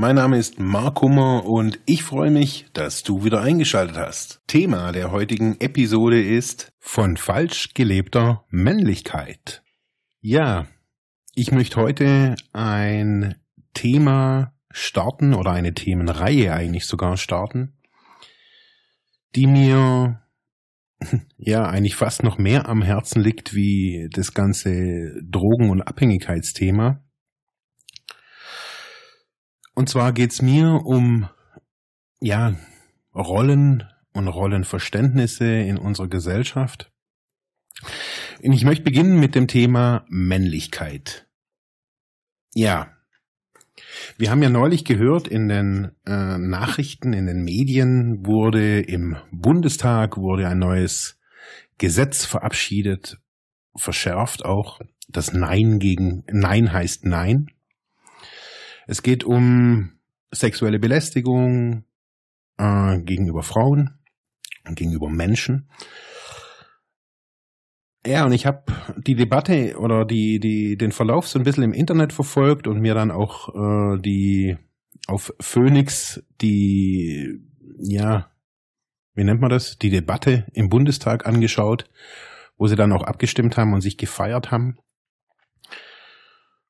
Mein Name ist Mark Hummer und ich freue mich, dass du wieder eingeschaltet hast. Thema der heutigen Episode ist von falsch gelebter Männlichkeit. Ja, ich möchte heute ein Thema starten oder eine Themenreihe eigentlich sogar starten, die mir ja eigentlich fast noch mehr am Herzen liegt wie das ganze Drogen- und Abhängigkeitsthema. Und zwar geht's mir um ja Rollen und Rollenverständnisse in unserer Gesellschaft. Und ich möchte beginnen mit dem Thema Männlichkeit. Ja, wir haben ja neulich gehört, in den äh, Nachrichten, in den Medien wurde im Bundestag wurde ein neues Gesetz verabschiedet, verschärft auch. Das Nein gegen Nein heißt Nein. Es geht um sexuelle Belästigung äh, gegenüber Frauen und gegenüber Menschen. Ja, und ich habe die Debatte oder die, die, den Verlauf so ein bisschen im Internet verfolgt und mir dann auch äh, die auf Phoenix die, ja, wie nennt man das, die Debatte im Bundestag angeschaut, wo sie dann auch abgestimmt haben und sich gefeiert haben.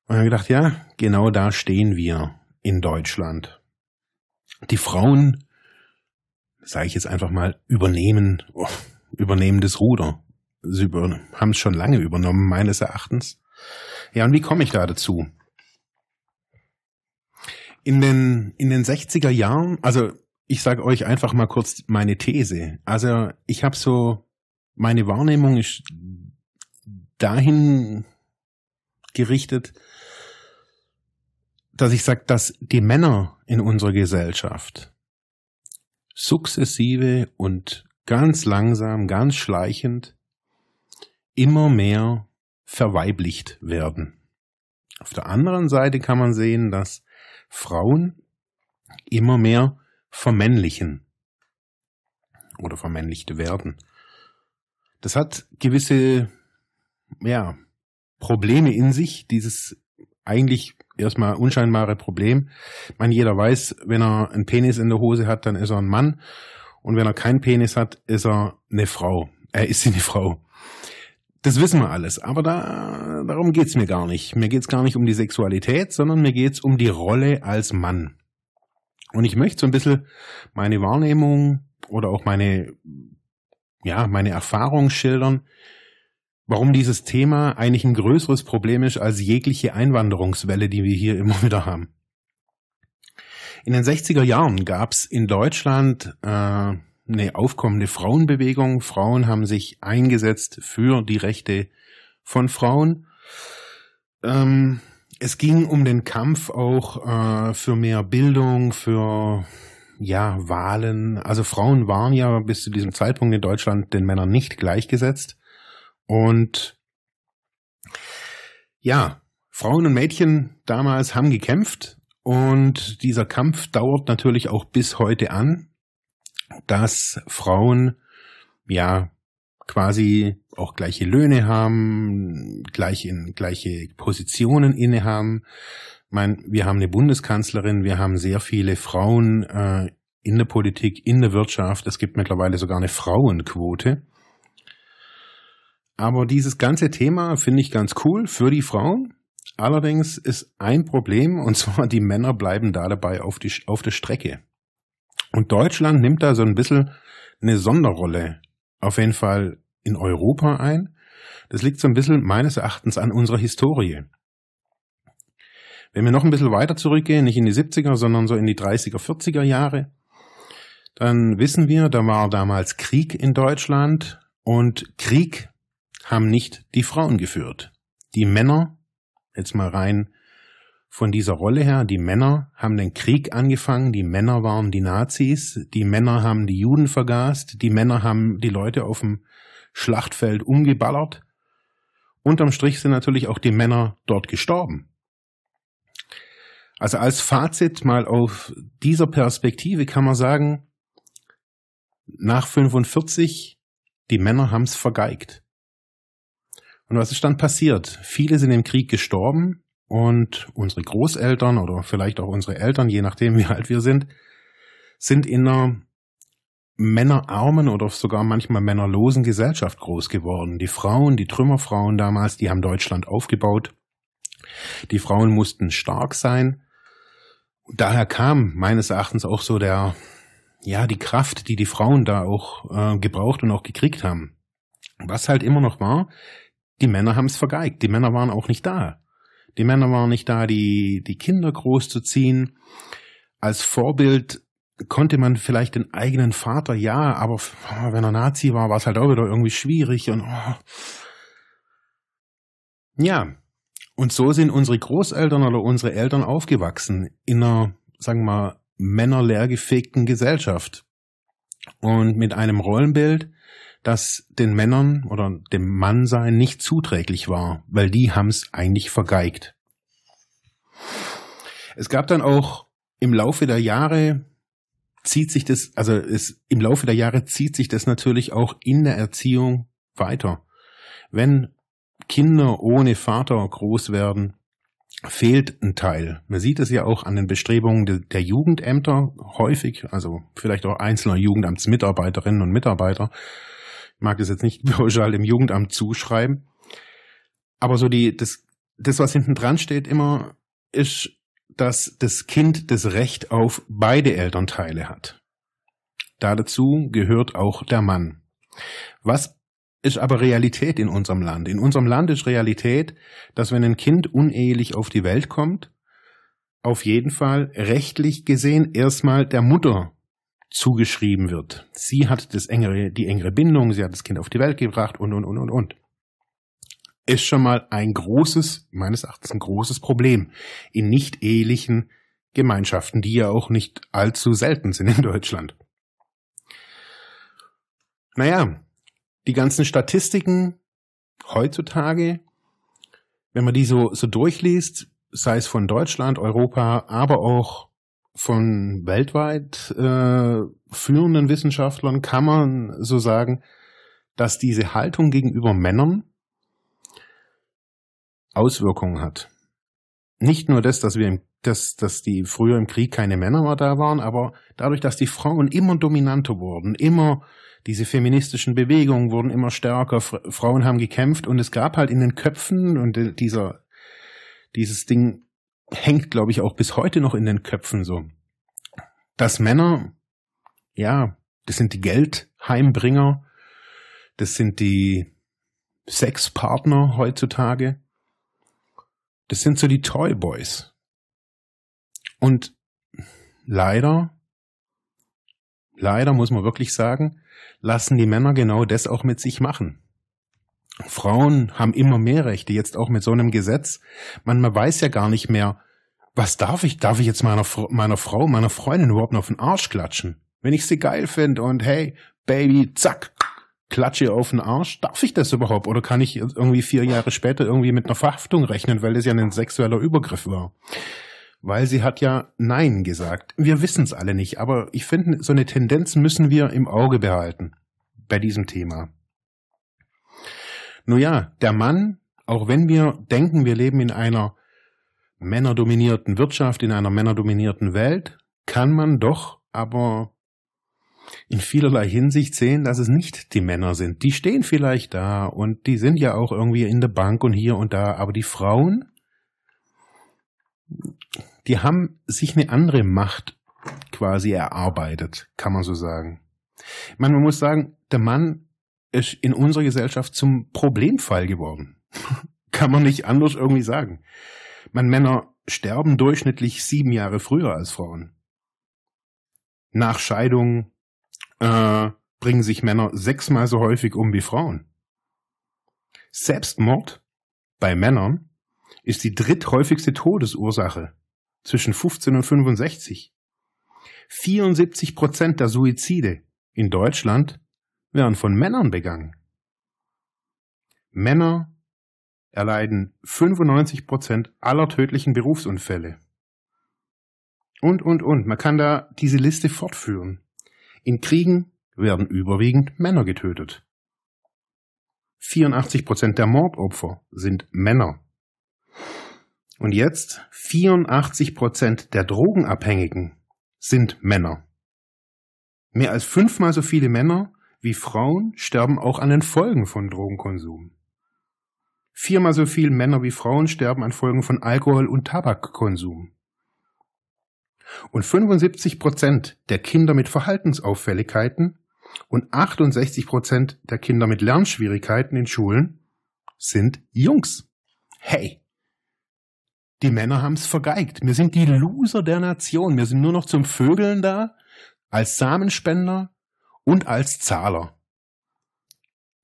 Und habe gedacht, ja, genau da stehen wir in Deutschland. Die Frauen, sage ich jetzt einfach mal, übernehmen, oh, übernehmen das Ruder. Sie über, haben es schon lange übernommen, meines Erachtens. Ja, und wie komme ich da dazu? In den, in den 60er Jahren, also ich sage euch einfach mal kurz meine These. Also ich habe so, meine Wahrnehmung ist dahin gerichtet, dass ich sage, dass die Männer in unserer Gesellschaft sukzessive und ganz langsam, ganz schleichend immer mehr verweiblicht werden. Auf der anderen Seite kann man sehen, dass Frauen immer mehr vermännlichen oder vermännlicht werden. Das hat gewisse ja, Probleme in sich, dieses eigentlich erstmal unscheinbare Problem. Ich meine, jeder weiß, wenn er einen Penis in der Hose hat, dann ist er ein Mann. Und wenn er keinen Penis hat, ist er eine Frau. Er ist eine Frau. Das wissen wir alles, aber da, darum geht's mir gar nicht. Mir geht's gar nicht um die Sexualität, sondern mir geht's um die Rolle als Mann. Und ich möchte so ein bisschen meine Wahrnehmung oder auch meine, ja, meine Erfahrung schildern, warum dieses Thema eigentlich ein größeres Problem ist als jegliche Einwanderungswelle, die wir hier immer wieder haben. In den 60er Jahren gab's in Deutschland äh, eine aufkommende Frauenbewegung. Frauen haben sich eingesetzt für die Rechte von Frauen. Ähm, es ging um den Kampf auch äh, für mehr Bildung, für ja Wahlen. Also Frauen waren ja bis zu diesem Zeitpunkt in Deutschland den Männern nicht gleichgesetzt. Und ja, Frauen und Mädchen damals haben gekämpft und dieser Kampf dauert natürlich auch bis heute an dass Frauen ja quasi auch gleiche Löhne haben, gleich in gleiche Positionen innehaben. Ich meine, wir haben eine Bundeskanzlerin, wir haben sehr viele Frauen äh, in der Politik, in der Wirtschaft. Es gibt mittlerweile sogar eine Frauenquote. Aber dieses ganze Thema finde ich ganz cool für die Frauen. Allerdings ist ein Problem, und zwar die Männer bleiben da dabei auf, die, auf der Strecke. Und Deutschland nimmt da so ein bisschen eine Sonderrolle auf jeden Fall in Europa ein. Das liegt so ein bisschen meines Erachtens an unserer Historie. Wenn wir noch ein bisschen weiter zurückgehen, nicht in die 70er, sondern so in die 30er, 40er Jahre, dann wissen wir, da war damals Krieg in Deutschland und Krieg haben nicht die Frauen geführt. Die Männer, jetzt mal rein von dieser Rolle her. Die Männer haben den Krieg angefangen, die Männer waren die Nazis, die Männer haben die Juden vergast, die Männer haben die Leute auf dem Schlachtfeld umgeballert. Unterm Strich sind natürlich auch die Männer dort gestorben. Also als Fazit mal auf dieser Perspektive kann man sagen, nach 45, die Männer haben's vergeigt. Und was ist dann passiert? Viele sind im Krieg gestorben und unsere Großeltern oder vielleicht auch unsere Eltern, je nachdem wie alt wir sind, sind in einer männerarmen oder sogar manchmal männerlosen Gesellschaft groß geworden. Die Frauen, die Trümmerfrauen damals, die haben Deutschland aufgebaut. Die Frauen mussten stark sein. Daher kam meines Erachtens auch so der, ja, die Kraft, die die Frauen da auch äh, gebraucht und auch gekriegt haben. Was halt immer noch war, die Männer haben es vergeigt. Die Männer waren auch nicht da. Die Männer waren nicht da, die, die Kinder großzuziehen. Als Vorbild konnte man vielleicht den eigenen Vater, ja, aber oh, wenn er Nazi war, war es halt auch wieder irgendwie schwierig und oh. ja. Und so sind unsere Großeltern oder unsere Eltern aufgewachsen in einer, sagen wir mal, männerleergefegten Gesellschaft und mit einem Rollenbild, das den Männern oder dem Mannsein nicht zuträglich war, weil die haben es eigentlich vergeigt. Es gab dann auch im Laufe der Jahre zieht sich das, also es, im Laufe der Jahre zieht sich das natürlich auch in der Erziehung weiter. Wenn Kinder ohne Vater groß werden, fehlt ein Teil. Man sieht es ja auch an den Bestrebungen de, der Jugendämter häufig, also vielleicht auch einzelner Jugendamtsmitarbeiterinnen und Mitarbeiter. Mag das jetzt nicht pauschal dem Jugendamt zuschreiben. Aber so die, das, das, was hinten dran steht, immer ist, dass das Kind das Recht auf beide Elternteile hat. Dazu gehört auch der Mann. Was ist aber Realität in unserem Land? In unserem Land ist Realität, dass wenn ein Kind unehelich auf die Welt kommt, auf jeden Fall rechtlich gesehen erstmal der Mutter zugeschrieben wird. Sie hat das engere, die engere Bindung, sie hat das Kind auf die Welt gebracht und, und, und, und, und. Ist schon mal ein großes, meines Erachtens ein großes Problem in nicht ehelichen Gemeinschaften, die ja auch nicht allzu selten sind in Deutschland. Naja, die ganzen Statistiken heutzutage, wenn man die so, so durchliest, sei es von Deutschland, Europa, aber auch von weltweit äh, führenden Wissenschaftlern, kann man so sagen, dass diese Haltung gegenüber Männern Auswirkungen hat. Nicht nur das, dass wir im, dass, dass die früher im Krieg keine Männer mehr da waren, aber dadurch, dass die Frauen immer dominanter wurden, immer diese feministischen Bewegungen wurden immer stärker, Frauen haben gekämpft und es gab halt in den Köpfen und dieser, dieses Ding hängt, glaube ich, auch bis heute noch in den Köpfen so, dass Männer, ja, das sind die Geldheimbringer, das sind die Sexpartner heutzutage, das sind so die Toy Boys. Und leider, leider muss man wirklich sagen, lassen die Männer genau das auch mit sich machen. Frauen haben immer mehr Rechte, jetzt auch mit so einem Gesetz. Man, man weiß ja gar nicht mehr, was darf ich? Darf ich jetzt meiner, meiner Frau, meiner Freundin überhaupt noch auf den Arsch klatschen? Wenn ich sie geil finde und hey, Baby, zack, klatsche auf den Arsch, darf ich das überhaupt? Oder kann ich irgendwie vier Jahre später irgendwie mit einer Verhaftung rechnen, weil das ja ein sexueller Übergriff war? weil sie hat ja Nein gesagt. Wir wissen es alle nicht, aber ich finde, so eine Tendenz müssen wir im Auge behalten bei diesem Thema. Nun ja, der Mann, auch wenn wir denken, wir leben in einer männerdominierten Wirtschaft, in einer männerdominierten Welt, kann man doch aber in vielerlei Hinsicht sehen, dass es nicht die Männer sind. Die stehen vielleicht da und die sind ja auch irgendwie in der Bank und hier und da, aber die Frauen, die haben sich eine andere Macht quasi erarbeitet, kann man so sagen. Ich meine, man muss sagen, der Mann ist in unserer Gesellschaft zum Problemfall geworden. kann man nicht anders irgendwie sagen. Man, Männer sterben durchschnittlich sieben Jahre früher als Frauen. Nach Scheidung äh, bringen sich Männer sechsmal so häufig um wie Frauen. Selbstmord bei Männern ist die dritthäufigste Todesursache zwischen 15 und 65. 74 Prozent der Suizide in Deutschland werden von Männern begangen. Männer erleiden 95 Prozent aller tödlichen Berufsunfälle. Und, und, und. Man kann da diese Liste fortführen. In Kriegen werden überwiegend Männer getötet. 84 Prozent der Mordopfer sind Männer. Und jetzt 84 Prozent der Drogenabhängigen sind Männer. Mehr als fünfmal so viele Männer wie Frauen sterben auch an den Folgen von Drogenkonsum. Viermal so viele Männer wie Frauen sterben an Folgen von Alkohol- und Tabakkonsum. Und 75 Prozent der Kinder mit Verhaltensauffälligkeiten und 68 Prozent der Kinder mit Lernschwierigkeiten in Schulen sind Jungs. Hey! Die Männer haben's vergeigt. Wir sind die Loser der Nation. Wir sind nur noch zum Vögeln da, als Samenspender und als Zahler.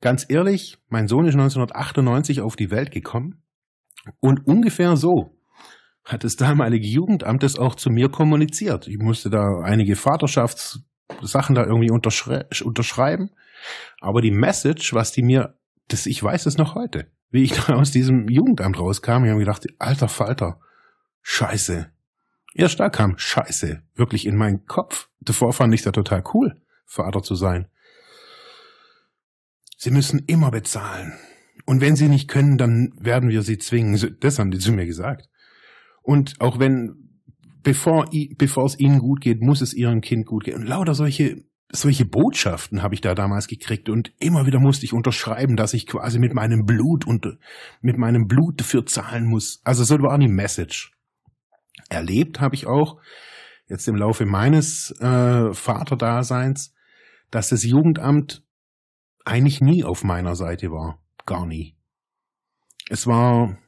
Ganz ehrlich, mein Sohn ist 1998 auf die Welt gekommen und ungefähr so hat das damalige Jugendamt es auch zu mir kommuniziert. Ich musste da einige Vaterschaftssachen da irgendwie unterschrei unterschreiben, aber die Message, was die mir, das ich weiß es noch heute, wie ich da aus diesem Jugendamt rauskam, ich habe gedacht, alter Falter, Scheiße. Erst da kam Scheiße wirklich in meinen Kopf. Davor fand ich da total cool, Vater zu sein. Sie müssen immer bezahlen. Und wenn Sie nicht können, dann werden wir Sie zwingen. Das haben die zu mir gesagt. Und auch wenn, bevor, bevor es Ihnen gut geht, muss es Ihrem Kind gut gehen. Und lauter solche, solche Botschaften habe ich da damals gekriegt. Und immer wieder musste ich unterschreiben, dass ich quasi mit meinem Blut und mit meinem Blut dafür zahlen muss. Also so war die Message. Erlebt habe ich auch jetzt im Laufe meines äh, Vaterdaseins, dass das Jugendamt eigentlich nie auf meiner Seite war. Gar nie. Es war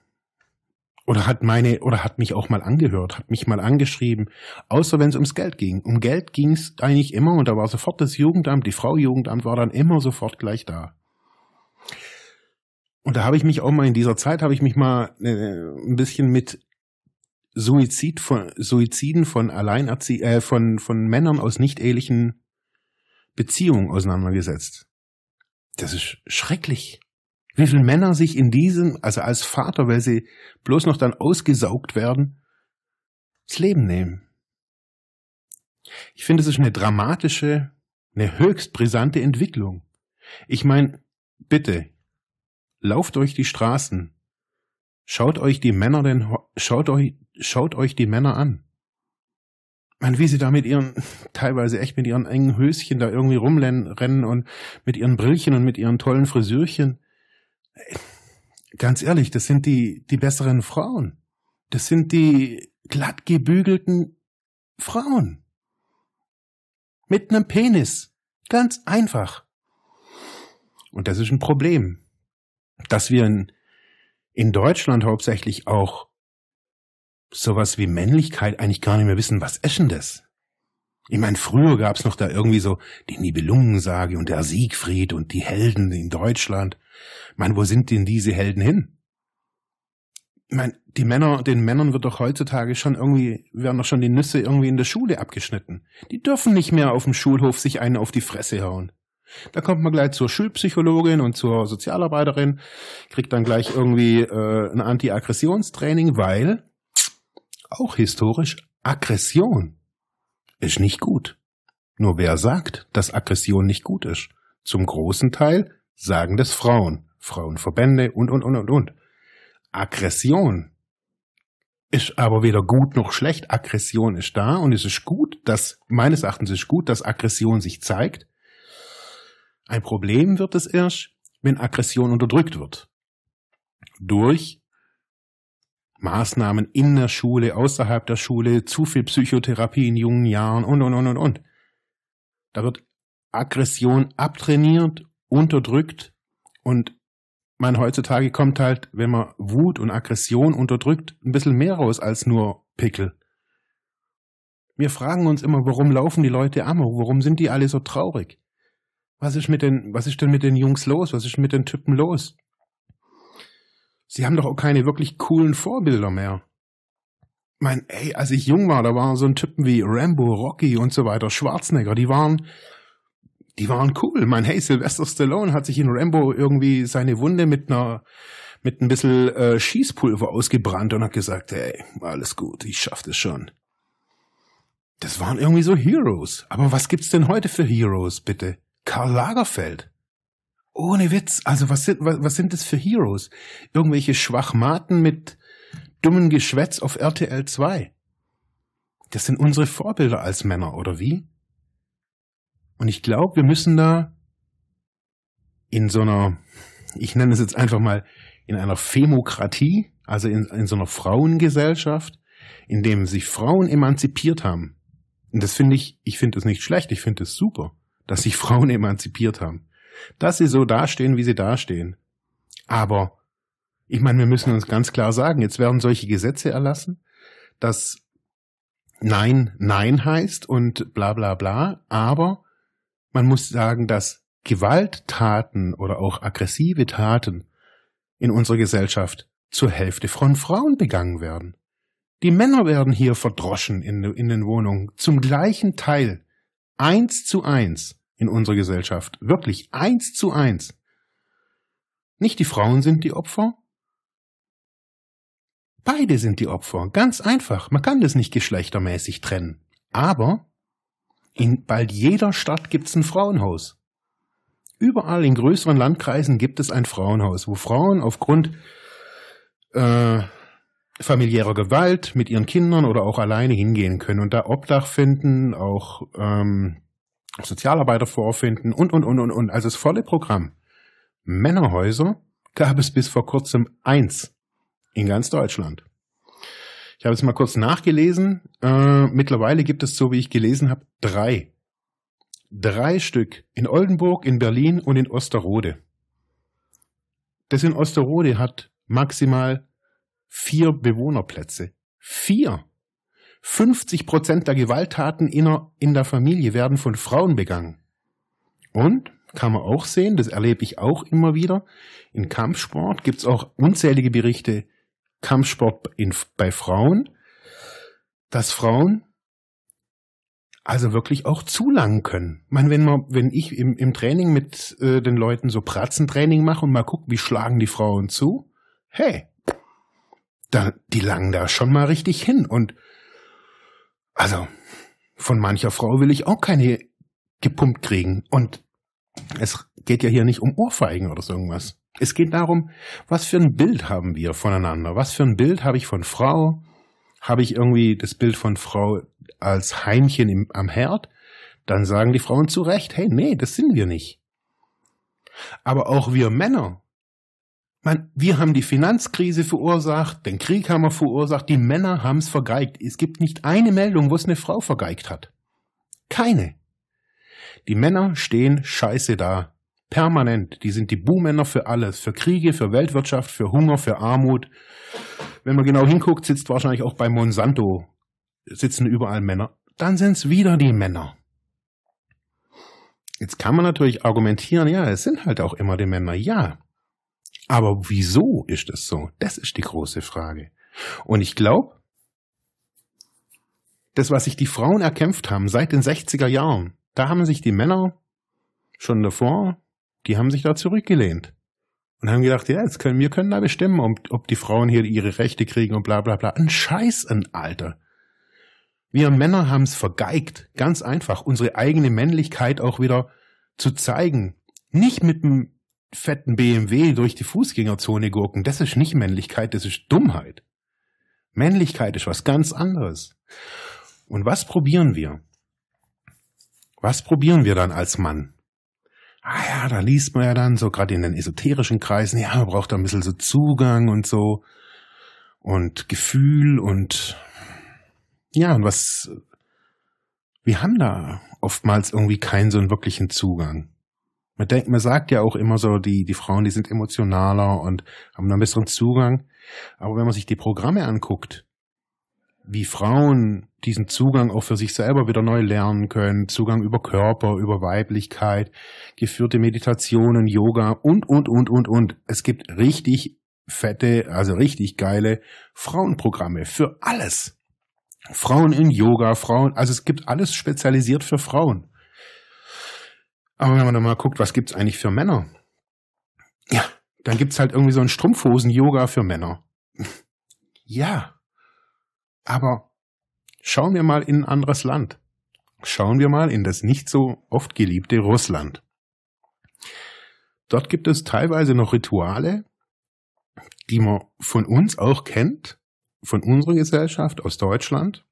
oder hat meine oder hat mich auch mal angehört, hat mich mal angeschrieben, außer wenn es ums Geld ging. Um Geld ging es eigentlich immer und da war sofort das Jugendamt, die Frau Jugendamt war dann immer sofort gleich da. Und da habe ich mich auch mal in dieser Zeit habe ich mich mal äh, ein bisschen mit Suizid von Suiziden von Alleinerzie äh, von von Männern aus nicht ehelichen Beziehungen auseinandergesetzt. Das ist schrecklich. Wie viele Männer sich in diesem, also als Vater, weil sie bloß noch dann ausgesaugt werden, das Leben nehmen. Ich finde, es ist eine dramatische, eine höchst brisante Entwicklung. Ich meine, bitte, lauft durch die Straßen, schaut euch die Männer denn, schaut euch, schaut euch die Männer an man, wie sie da mit ihren, teilweise echt mit ihren engen Höschen da irgendwie rumrennen und mit ihren Brillchen und mit ihren tollen Frisürchen. Ganz ehrlich, das sind die, die besseren Frauen. Das sind die glatt gebügelten Frauen. Mit einem Penis. Ganz einfach. Und das ist ein Problem, dass wir in, in Deutschland hauptsächlich auch sowas wie Männlichkeit eigentlich gar nicht mehr wissen, was denn das? Ich meine, früher gab's noch da irgendwie so die Nibelungensage und der Siegfried und die Helden in Deutschland. Ich meine, wo sind denn diese Helden hin? Ich meine, die Männer, den Männern wird doch heutzutage schon irgendwie, werden doch schon die Nüsse irgendwie in der Schule abgeschnitten. Die dürfen nicht mehr auf dem Schulhof sich einen auf die Fresse hauen. Da kommt man gleich zur Schulpsychologin und zur Sozialarbeiterin, kriegt dann gleich irgendwie äh, ein Anti-Aggressionstraining, weil auch historisch, Aggression ist nicht gut. Nur wer sagt, dass Aggression nicht gut ist? Zum großen Teil sagen das Frauen, Frauenverbände und, und, und, und, und. Aggression ist aber weder gut noch schlecht. Aggression ist da und es ist gut, dass, meines Erachtens ist gut, dass Aggression sich zeigt. Ein Problem wird es erst, wenn Aggression unterdrückt wird. Durch Maßnahmen in der Schule, außerhalb der Schule, zu viel Psychotherapie in jungen Jahren und, und, und, und, und. Da wird Aggression abtrainiert, unterdrückt und man heutzutage kommt halt, wenn man Wut und Aggression unterdrückt, ein bisschen mehr raus als nur Pickel. Wir fragen uns immer, warum laufen die Leute amok? Warum sind die alle so traurig? Was ist mit den, was ist denn mit den Jungs los? Was ist mit den Typen los? Sie haben doch auch keine wirklich coolen Vorbilder mehr. Ich mein, ey, als ich jung war, da waren so ein Typen wie Rambo, Rocky und so weiter, Schwarzenegger, die waren, die waren cool. Mein, hey, Sylvester Stallone hat sich in Rambo irgendwie seine Wunde mit einer mit ein bisschen äh, Schießpulver ausgebrannt und hat gesagt, hey, alles gut, ich schaff das schon. Das waren irgendwie so Heroes. Aber was gibt's denn heute für Heroes, bitte? Karl Lagerfeld. Ohne Witz. Also was sind, was, was sind das für Heroes? Irgendwelche Schwachmaten mit dummen Geschwätz auf RTL 2. Das sind unsere Vorbilder als Männer, oder wie? Und ich glaube, wir müssen da in so einer, ich nenne es jetzt einfach mal, in einer Femokratie, also in, in so einer Frauengesellschaft, in dem sich Frauen emanzipiert haben. Und das finde ich, ich finde das nicht schlecht, ich finde es super, dass sich Frauen emanzipiert haben. Dass sie so dastehen, wie sie dastehen. Aber ich meine, wir müssen uns ganz klar sagen, jetzt werden solche Gesetze erlassen, dass Nein Nein heißt und bla bla bla, aber man muss sagen, dass Gewalttaten oder auch aggressive Taten in unserer Gesellschaft zur Hälfte von Frauen begangen werden. Die Männer werden hier verdroschen in, in den Wohnungen zum gleichen Teil. Eins zu eins in unserer Gesellschaft. Wirklich eins zu eins. Nicht die Frauen sind die Opfer. Beide sind die Opfer. Ganz einfach. Man kann das nicht geschlechtermäßig trennen. Aber in bald jeder Stadt gibt's ein Frauenhaus. Überall in größeren Landkreisen gibt es ein Frauenhaus, wo Frauen aufgrund äh, familiärer Gewalt mit ihren Kindern oder auch alleine hingehen können und da Obdach finden, auch ähm, Sozialarbeiter vorfinden und, und, und, und, und. Also das volle Programm. Männerhäuser gab es bis vor kurzem eins in ganz Deutschland. Ich habe es mal kurz nachgelesen. Äh, mittlerweile gibt es, so wie ich gelesen habe, drei Drei Stück. In Oldenburg, in Berlin und in Osterode. Das in Osterode hat maximal vier Bewohnerplätze. Vier! 50 Prozent der Gewalttaten in der Familie werden von Frauen begangen. Und, kann man auch sehen, das erlebe ich auch immer wieder, in Kampfsport gibt es auch unzählige Berichte, Kampfsport in, bei Frauen, dass Frauen also wirklich auch zulangen können. Ich meine, wenn man, wenn ich im, im Training mit äh, den Leuten so Pratzentraining mache und mal gucke, wie schlagen die Frauen zu, hey, da, die langen da schon mal richtig hin. Und also von mancher Frau will ich auch keine gepumpt kriegen. Und es geht ja hier nicht um Ohrfeigen oder so irgendwas. Es geht darum, was für ein Bild haben wir voneinander? Was für ein Bild habe ich von Frau? Habe ich irgendwie das Bild von Frau als Heimchen im, am Herd, dann sagen die Frauen zu Recht, hey, nee, das sind wir nicht. Aber auch wir Männer, man, wir haben die Finanzkrise verursacht, den Krieg haben wir verursacht, die Männer haben es vergeigt. Es gibt nicht eine Meldung, wo es eine Frau vergeigt hat. Keine. Die Männer stehen scheiße da. Permanent. Die sind die Buhmänner für alles. Für Kriege, für Weltwirtschaft, für Hunger, für Armut. Wenn man genau hinguckt, sitzt wahrscheinlich auch bei Monsanto sitzen überall Männer, dann sind es wieder die Männer. Jetzt kann man natürlich argumentieren, ja, es sind halt auch immer die Männer, ja. Aber wieso ist es so? Das ist die große Frage. Und ich glaube, das, was sich die Frauen erkämpft haben seit den 60er Jahren, da haben sich die Männer schon davor, die haben sich da zurückgelehnt. Und haben gedacht, ja, jetzt können, wir können da bestimmen, ob, ob die Frauen hier ihre Rechte kriegen und bla bla bla. Ein Scheiß, ein Alter. Wir Männer haben es vergeigt, ganz einfach, unsere eigene Männlichkeit auch wieder zu zeigen. Nicht mit einem fetten BMW durch die Fußgängerzone gurken, das ist nicht Männlichkeit, das ist Dummheit. Männlichkeit ist was ganz anderes. Und was probieren wir? Was probieren wir dann als Mann? Ah ja, da liest man ja dann so gerade in den esoterischen Kreisen, ja, man braucht da ein bisschen so Zugang und so und Gefühl und ja, und was, wir haben da oftmals irgendwie keinen so einen wirklichen Zugang. Man denkt, man sagt ja auch immer so, die, die Frauen, die sind emotionaler und haben einen besseren Zugang. Aber wenn man sich die Programme anguckt, wie Frauen diesen Zugang auch für sich selber wieder neu lernen können, Zugang über Körper, über Weiblichkeit, geführte Meditationen, Yoga und, und, und, und, und. Es gibt richtig fette, also richtig geile Frauenprogramme für alles. Frauen in Yoga, Frauen, also es gibt alles spezialisiert für Frauen. Aber wenn man dann mal guckt, was gibt's eigentlich für Männer? Ja, dann gibt's halt irgendwie so ein Strumpfhosen-Yoga für Männer. ja. Aber schauen wir mal in ein anderes Land. Schauen wir mal in das nicht so oft geliebte Russland. Dort gibt es teilweise noch Rituale, die man von uns auch kennt, von unserer Gesellschaft aus Deutschland.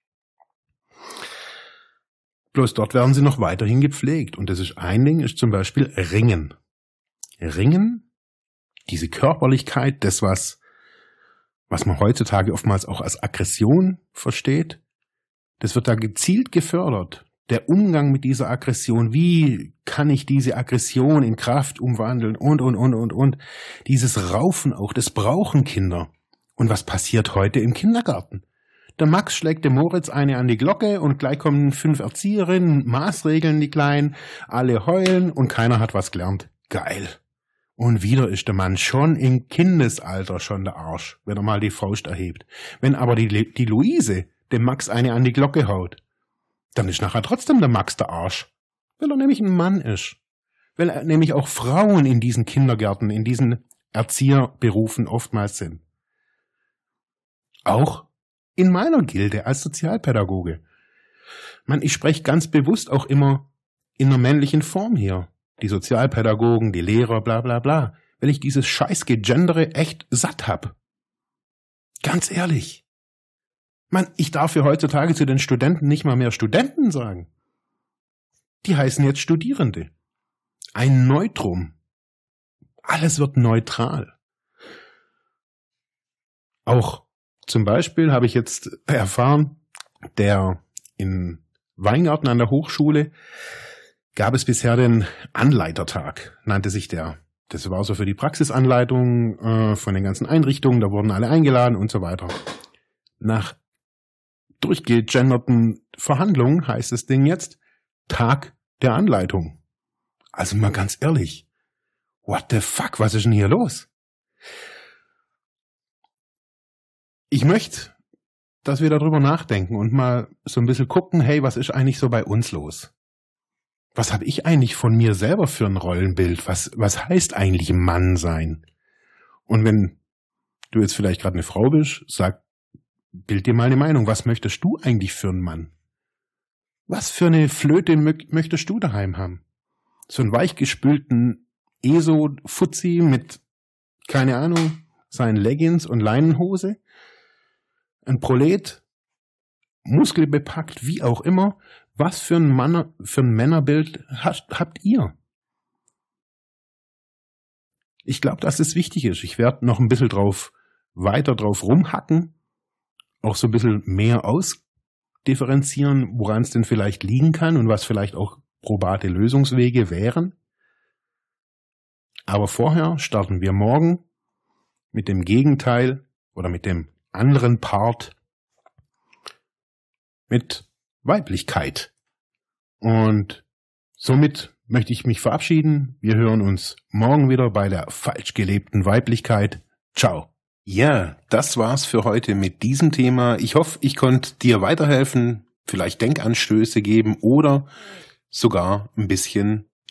Bloß dort werden sie noch weiterhin gepflegt. Und das ist ein Ding, ist zum Beispiel Ringen. Ringen, diese Körperlichkeit, das was, was man heutzutage oftmals auch als Aggression versteht, das wird da gezielt gefördert. Der Umgang mit dieser Aggression, wie kann ich diese Aggression in Kraft umwandeln und, und, und, und, und. Dieses Raufen auch, das brauchen Kinder. Und was passiert heute im Kindergarten? Der Max schlägt dem Moritz eine an die Glocke und gleich kommen fünf Erzieherinnen, Maßregeln die Kleinen, alle heulen und keiner hat was gelernt. Geil. Und wieder ist der Mann schon im Kindesalter schon der Arsch, wenn er mal die Faust erhebt. Wenn aber die, die Luise dem Max eine an die Glocke haut, dann ist nachher trotzdem der Max der Arsch. Weil er nämlich ein Mann ist. Weil er nämlich auch Frauen in diesen Kindergärten, in diesen Erzieherberufen oftmals sind. Auch in meiner Gilde als Sozialpädagoge. Man, ich spreche ganz bewusst auch immer in einer männlichen Form hier. Die Sozialpädagogen, die Lehrer, bla bla bla. Weil ich dieses scheiß Gegendere echt satt hab. Ganz ehrlich. Man, ich darf ja heutzutage zu den Studenten nicht mal mehr Studenten sagen. Die heißen jetzt Studierende. Ein Neutrum. Alles wird neutral. Auch zum Beispiel habe ich jetzt erfahren, der in Weingarten an der Hochschule gab es bisher den Anleitertag, nannte sich der. Das war so für die Praxisanleitung äh, von den ganzen Einrichtungen, da wurden alle eingeladen und so weiter. Nach durchgegenderten Verhandlungen heißt das Ding jetzt Tag der Anleitung. Also mal ganz ehrlich, what the fuck, was ist denn hier los? Ich möchte, dass wir darüber nachdenken und mal so ein bisschen gucken, hey, was ist eigentlich so bei uns los? Was habe ich eigentlich von mir selber für ein Rollenbild? Was, was heißt eigentlich Mann sein? Und wenn du jetzt vielleicht gerade eine Frau bist, sag, bild dir mal eine Meinung. Was möchtest du eigentlich für einen Mann? Was für eine Flöte möchtest du daheim haben? So einen weichgespülten ESO-Fuzzi mit, keine Ahnung, seinen Leggings und Leinenhose? Ein Prolet, muskelbepackt, wie auch immer. Was für ein, Mann, für ein Männerbild habt, habt ihr? Ich glaube, dass es wichtig ist. Ich werde noch ein bisschen drauf, weiter drauf rumhacken, auch so ein bisschen mehr ausdifferenzieren, woran es denn vielleicht liegen kann und was vielleicht auch probate Lösungswege wären. Aber vorher starten wir morgen mit dem Gegenteil oder mit dem anderen Part mit Weiblichkeit. Und somit möchte ich mich verabschieden. Wir hören uns morgen wieder bei der falsch gelebten Weiblichkeit. Ciao. Ja, das war's für heute mit diesem Thema. Ich hoffe, ich konnte dir weiterhelfen, vielleicht Denkanstöße geben oder sogar ein bisschen